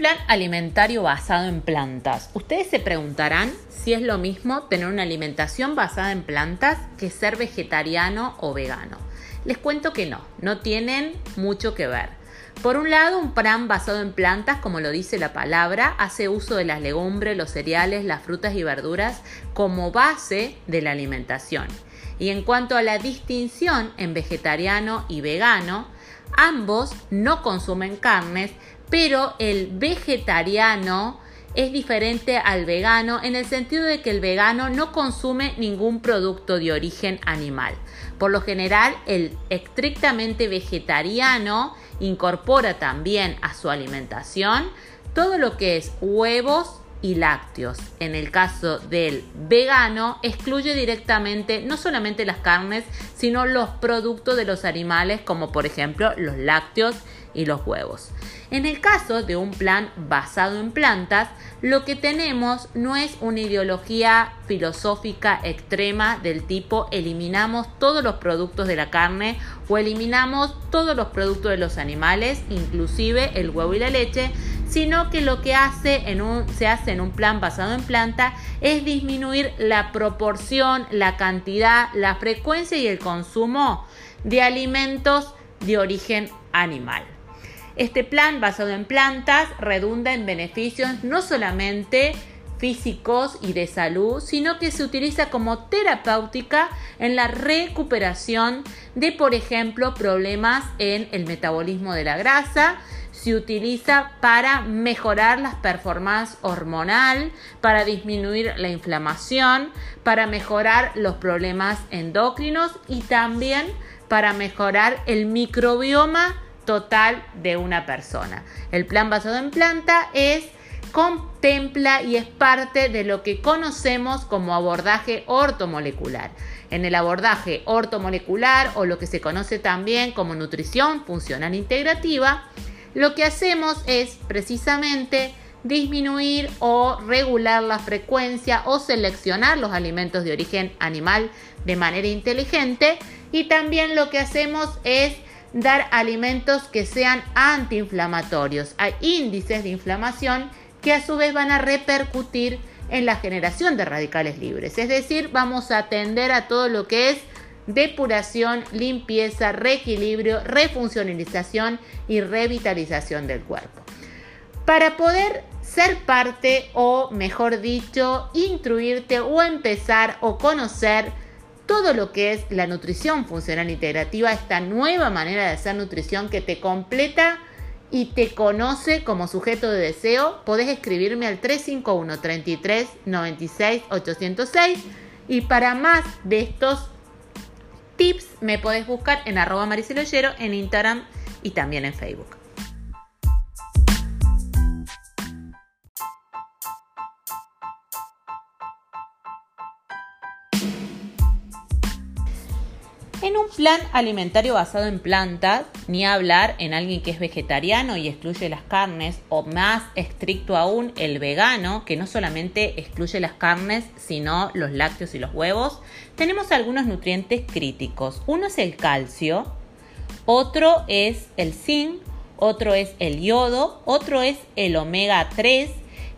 plan alimentario basado en plantas, ustedes se preguntarán si es lo mismo tener una alimentación basada en plantas que ser vegetariano o vegano. Les cuento que no, no tienen mucho que ver. Por un lado, un plan basado en plantas, como lo dice la palabra, hace uso de las legumbres, los cereales, las frutas y verduras como base de la alimentación. Y en cuanto a la distinción en vegetariano y vegano, ambos no consumen carnes, pero el vegetariano es diferente al vegano en el sentido de que el vegano no consume ningún producto de origen animal. Por lo general, el estrictamente vegetariano incorpora también a su alimentación todo lo que es huevos y lácteos. En el caso del vegano, excluye directamente no solamente las carnes, sino los productos de los animales, como por ejemplo los lácteos y los huevos. En el caso de un plan basado en plantas, lo que tenemos no es una ideología filosófica extrema del tipo eliminamos todos los productos de la carne o eliminamos todos los productos de los animales, inclusive el huevo y la leche, sino que lo que se hace en un plan basado en planta es disminuir la proporción, la cantidad, la frecuencia y el consumo de alimentos de origen animal. Este plan basado en plantas redunda en beneficios no solamente físicos y de salud, sino que se utiliza como terapéutica en la recuperación de, por ejemplo, problemas en el metabolismo de la grasa, se utiliza para mejorar las performances hormonal, para disminuir la inflamación, para mejorar los problemas endocrinos y también para mejorar el microbioma total de una persona. El plan basado en planta es contempla y es parte de lo que conocemos como abordaje ortomolecular. En el abordaje ortomolecular o lo que se conoce también como nutrición funcional integrativa, lo que hacemos es precisamente disminuir o regular la frecuencia o seleccionar los alimentos de origen animal de manera inteligente y también lo que hacemos es dar alimentos que sean antiinflamatorios. Hay índices de inflamación que a su vez van a repercutir en la generación de radicales libres. Es decir, vamos a atender a todo lo que es depuración, limpieza, reequilibrio, refuncionalización y revitalización del cuerpo. Para poder ser parte o, mejor dicho, instruirte o empezar o conocer todo lo que es la nutrición funcional integrativa, esta nueva manera de hacer nutrición que te completa y te conoce como sujeto de deseo, podés escribirme al 351 33 96 806 y para más de estos tips me podés buscar en arroba mariceloyero en Instagram y también en Facebook. Plan alimentario basado en plantas, ni hablar en alguien que es vegetariano y excluye las carnes, o más estricto aún, el vegano, que no solamente excluye las carnes, sino los lácteos y los huevos, tenemos algunos nutrientes críticos. Uno es el calcio, otro es el zinc, otro es el yodo, otro es el omega 3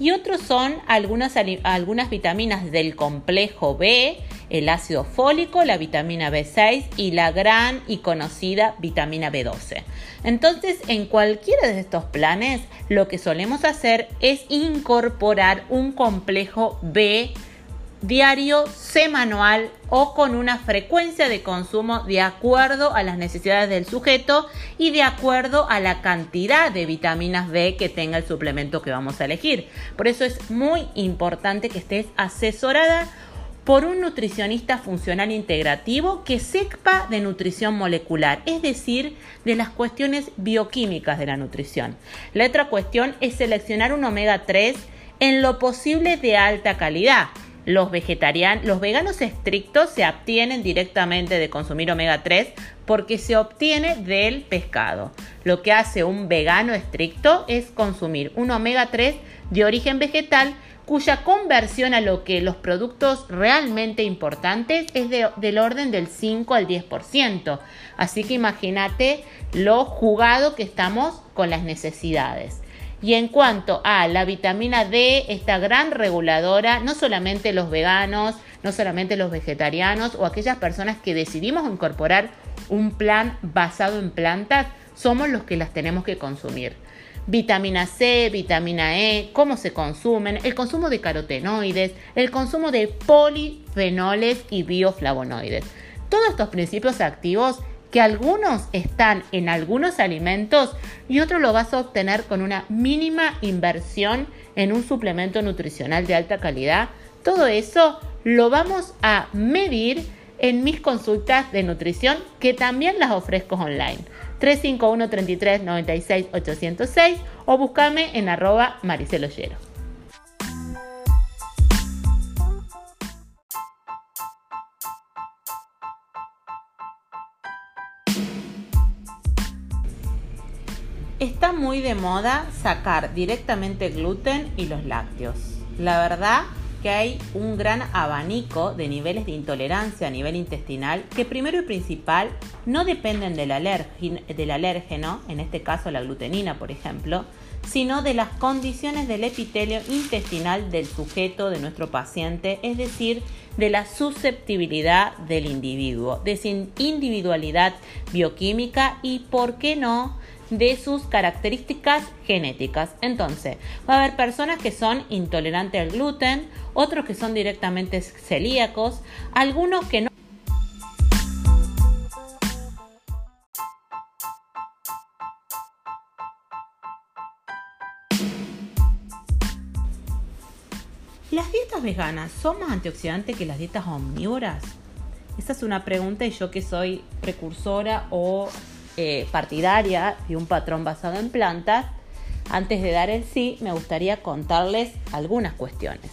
y otros son algunas, algunas vitaminas del complejo B, el ácido fólico, la vitamina B6 y la gran y conocida vitamina B12. Entonces, en cualquiera de estos planes, lo que solemos hacer es incorporar un complejo B diario, semanal o con una frecuencia de consumo de acuerdo a las necesidades del sujeto y de acuerdo a la cantidad de vitaminas B que tenga el suplemento que vamos a elegir. Por eso es muy importante que estés asesorada por un nutricionista funcional integrativo que sepa de nutrición molecular, es decir, de las cuestiones bioquímicas de la nutrición. La otra cuestión es seleccionar un omega 3 en lo posible de alta calidad. Los, vegetarianos, los veganos estrictos se abstienen directamente de consumir omega 3 porque se obtiene del pescado. Lo que hace un vegano estricto es consumir un omega 3 de origen vegetal cuya conversión a lo que los productos realmente importantes es del orden del 5 al 10%. Así que imagínate lo jugado que estamos con las necesidades. Y en cuanto a la vitamina D, esta gran reguladora, no solamente los veganos, no solamente los vegetarianos o aquellas personas que decidimos incorporar un plan basado en plantas, somos los que las tenemos que consumir. Vitamina C, vitamina E, cómo se consumen, el consumo de carotenoides, el consumo de polifenoles y bioflavonoides. Todos estos principios activos que algunos están en algunos alimentos y otros lo vas a obtener con una mínima inversión en un suplemento nutricional de alta calidad. Todo eso lo vamos a medir en mis consultas de nutrición que también las ofrezco online. 351 33 96 806 o búscame en arroba mariceloyero. Está muy de moda sacar directamente gluten y los lácteos. La verdad que hay un gran abanico de niveles de intolerancia a nivel intestinal que primero y principal no dependen del, del alérgeno, en este caso la glutenina por ejemplo, sino de las condiciones del epitelio intestinal del sujeto, de nuestro paciente, es decir, de la susceptibilidad del individuo, de su individualidad bioquímica y, ¿por qué no?, de sus características genéticas. Entonces, va a haber personas que son intolerantes al gluten, otros que son directamente celíacos, algunos que no ¿Las dietas veganas son más antioxidantes que las dietas omnívoras? Esa es una pregunta y yo que soy precursora o eh, partidaria de un patrón basado en plantas, antes de dar el sí, me gustaría contarles algunas cuestiones.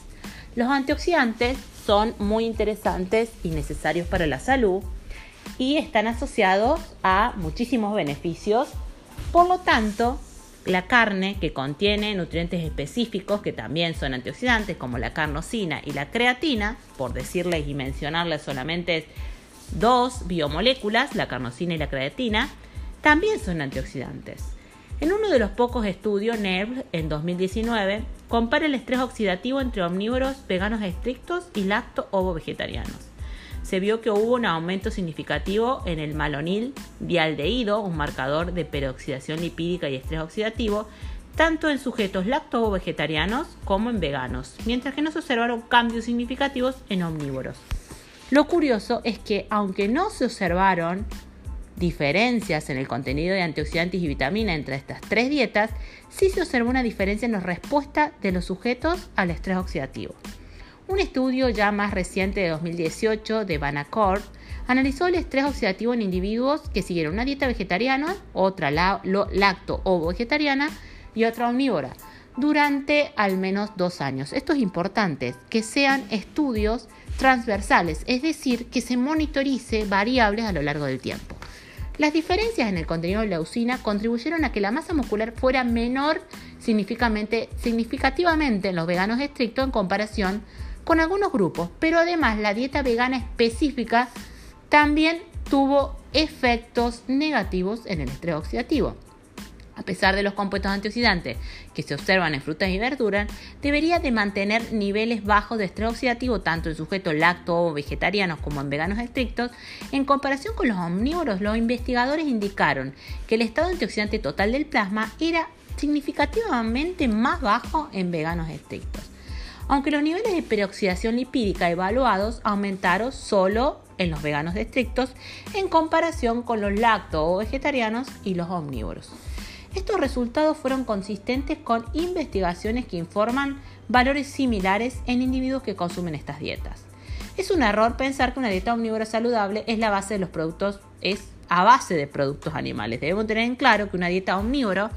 Los antioxidantes son muy interesantes y necesarios para la salud y están asociados a muchísimos beneficios. Por lo tanto, la carne que contiene nutrientes específicos que también son antioxidantes, como la carnosina y la creatina, por decirles y mencionarles solamente dos biomoléculas, la carnosina y la creatina, también son antioxidantes. En uno de los pocos estudios, NERV, en 2019, compara el estrés oxidativo entre omnívoros, veganos estrictos y lacto-ovo-vegetarianos. Se vio que hubo un aumento significativo en el malonil dialdehído, un marcador de peroxidación lipídica y estrés oxidativo, tanto en sujetos lacto-ovo-vegetarianos como en veganos, mientras que no se observaron cambios significativos en omnívoros. Lo curioso es que, aunque no se observaron diferencias en el contenido de antioxidantes y vitamina entre estas tres dietas, sí se observó una diferencia en la respuesta de los sujetos al estrés oxidativo. Un estudio ya más reciente de 2018 de Banacort analizó el estrés oxidativo en individuos que siguieron una dieta vegetariana, otra lacto o vegetariana y otra omnívora durante al menos dos años. Esto es importante, que sean estudios transversales, es decir, que se monitorice variables a lo largo del tiempo. Las diferencias en el contenido de leucina contribuyeron a que la masa muscular fuera menor significativamente en los veganos estrictos en comparación con algunos grupos, pero además la dieta vegana específica también tuvo efectos negativos en el estrés oxidativo a pesar de los compuestos antioxidantes que se observan en frutas y verduras, debería de mantener niveles bajos de estrés oxidativo tanto en sujetos lacto o vegetarianos como en veganos estrictos. En comparación con los omnívoros, los investigadores indicaron que el estado antioxidante total del plasma era significativamente más bajo en veganos estrictos. Aunque los niveles de peroxidación lipídica evaluados aumentaron solo en los veganos estrictos en comparación con los lacto o vegetarianos y los omnívoros. Estos resultados fueron consistentes con investigaciones que informan valores similares en individuos que consumen estas dietas. Es un error pensar que una dieta omnívora saludable es la base de los productos, es a base de productos animales. Debemos tener en claro que una dieta omnívora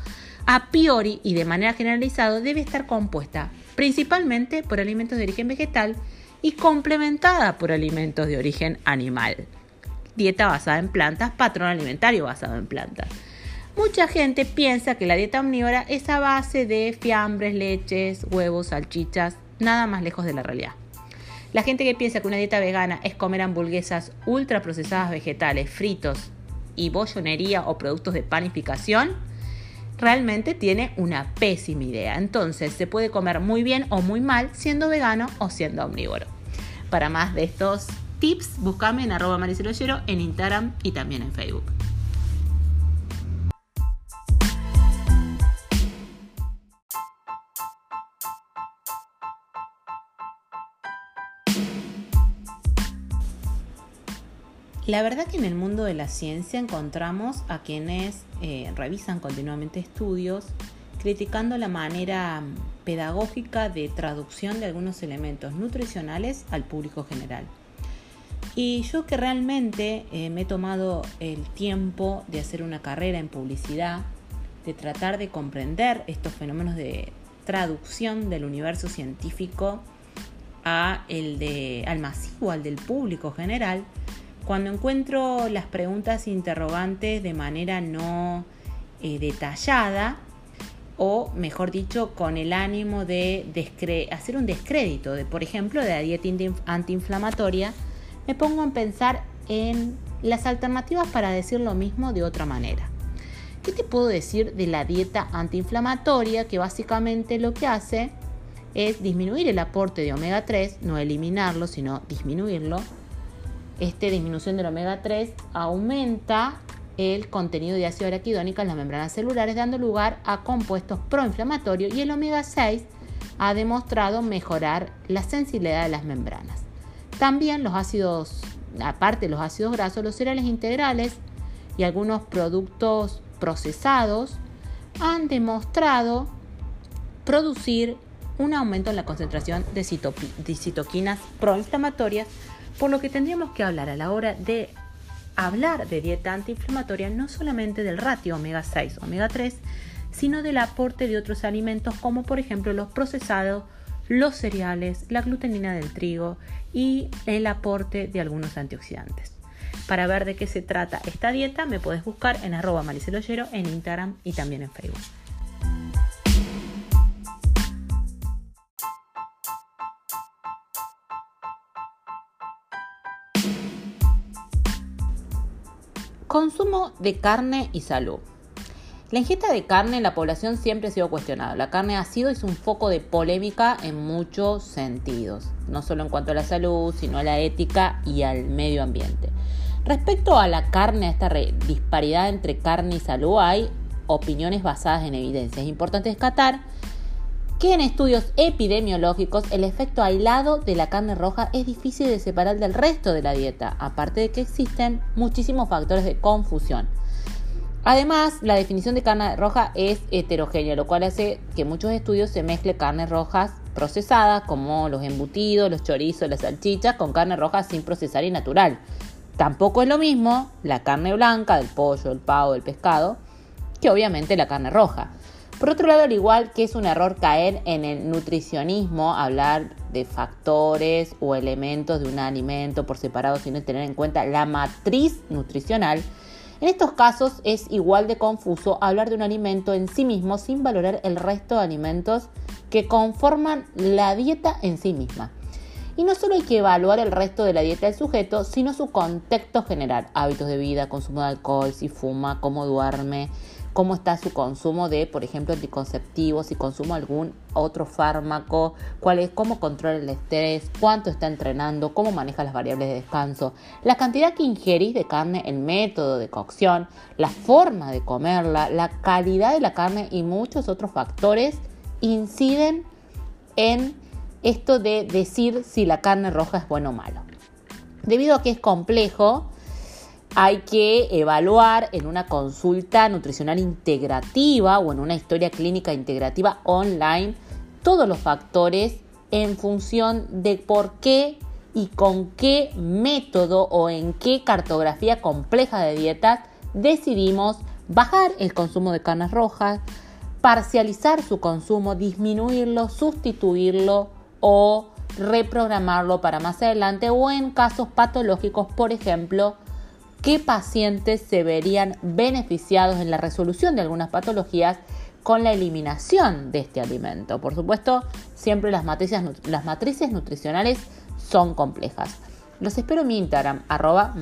a priori y de manera generalizada debe estar compuesta principalmente por alimentos de origen vegetal y complementada por alimentos de origen animal. Dieta basada en plantas, patrón alimentario basado en plantas. Mucha gente piensa que la dieta omnívora es a base de fiambres, leches, huevos, salchichas, nada más lejos de la realidad. La gente que piensa que una dieta vegana es comer hamburguesas ultraprocesadas vegetales, fritos y bollonería o productos de panificación, realmente tiene una pésima idea. Entonces se puede comer muy bien o muy mal siendo vegano o siendo omnívoro. Para más de estos tips, búscame en arroba en Instagram y también en Facebook. La verdad que en el mundo de la ciencia encontramos a quienes eh, revisan continuamente estudios criticando la manera pedagógica de traducción de algunos elementos nutricionales al público general. Y yo que realmente eh, me he tomado el tiempo de hacer una carrera en publicidad, de tratar de comprender estos fenómenos de traducción del universo científico al masivo, al del público general, cuando encuentro las preguntas interrogantes de manera no eh, detallada, o mejor dicho, con el ánimo de hacer un descrédito, de, por ejemplo, de la dieta antiinflamatoria, me pongo a pensar en las alternativas para decir lo mismo de otra manera. ¿Qué te puedo decir de la dieta antiinflamatoria que básicamente lo que hace es disminuir el aporte de omega 3, no eliminarlo, sino disminuirlo, esta disminución del omega 3 aumenta el contenido de ácido araquidónico en las membranas celulares, dando lugar a compuestos proinflamatorios y el omega 6 ha demostrado mejorar la sensibilidad de las membranas. También los ácidos, aparte de los ácidos grasos, los cereales integrales y algunos productos procesados han demostrado producir un aumento en la concentración de, citoquinas proinflamatorias por lo que tendríamos que hablar a la hora de hablar de dieta antiinflamatoria no solamente del ratio omega 6 omega 3, sino del aporte de otros alimentos como por ejemplo los procesados, los cereales, la glutenina del trigo y el aporte de algunos antioxidantes. Para ver de qué se trata esta dieta me puedes buscar en arroba mariceloyero en Instagram y también en Facebook. Consumo de carne y salud. La ingesta de carne en la población siempre ha sido cuestionada. La carne ha sido es un foco de polémica en muchos sentidos, no solo en cuanto a la salud, sino a la ética y al medio ambiente. Respecto a la carne, a esta disparidad entre carne y salud, hay opiniones basadas en evidencia. Es importante descatar que en estudios epidemiológicos el efecto aislado de la carne roja es difícil de separar del resto de la dieta, aparte de que existen muchísimos factores de confusión. Además, la definición de carne roja es heterogénea, lo cual hace que muchos estudios se mezcle carnes rojas procesadas, como los embutidos, los chorizos, las salchichas, con carne roja sin procesar y natural. Tampoco es lo mismo la carne blanca del pollo, el pavo, del pescado, que obviamente la carne roja. Por otro lado, al igual que es un error caer en el nutricionismo, hablar de factores o elementos de un alimento por separado sin tener en cuenta la matriz nutricional, en estos casos es igual de confuso hablar de un alimento en sí mismo sin valorar el resto de alimentos que conforman la dieta en sí misma. Y no solo hay que evaluar el resto de la dieta del sujeto, sino su contexto general, hábitos de vida, consumo de alcohol, si fuma, cómo duerme, cómo está su consumo de, por ejemplo, anticonceptivos, si consumo algún otro fármaco, cuál es, cómo controla el estrés, cuánto está entrenando, cómo maneja las variables de descanso, la cantidad que ingerís de carne, el método de cocción, la forma de comerla, la calidad de la carne y muchos otros factores inciden en esto de decir si la carne roja es bueno o malo. Debido a que es complejo, hay que evaluar en una consulta nutricional integrativa o en una historia clínica integrativa online todos los factores en función de por qué y con qué método o en qué cartografía compleja de dietas decidimos bajar el consumo de carnes rojas, parcializar su consumo, disminuirlo, sustituirlo o reprogramarlo para más adelante o en casos patológicos, por ejemplo, qué pacientes se verían beneficiados en la resolución de algunas patologías con la eliminación de este alimento. Por supuesto, siempre las matrices, nutricionales son complejas. Los espero en mi Instagram, arroba.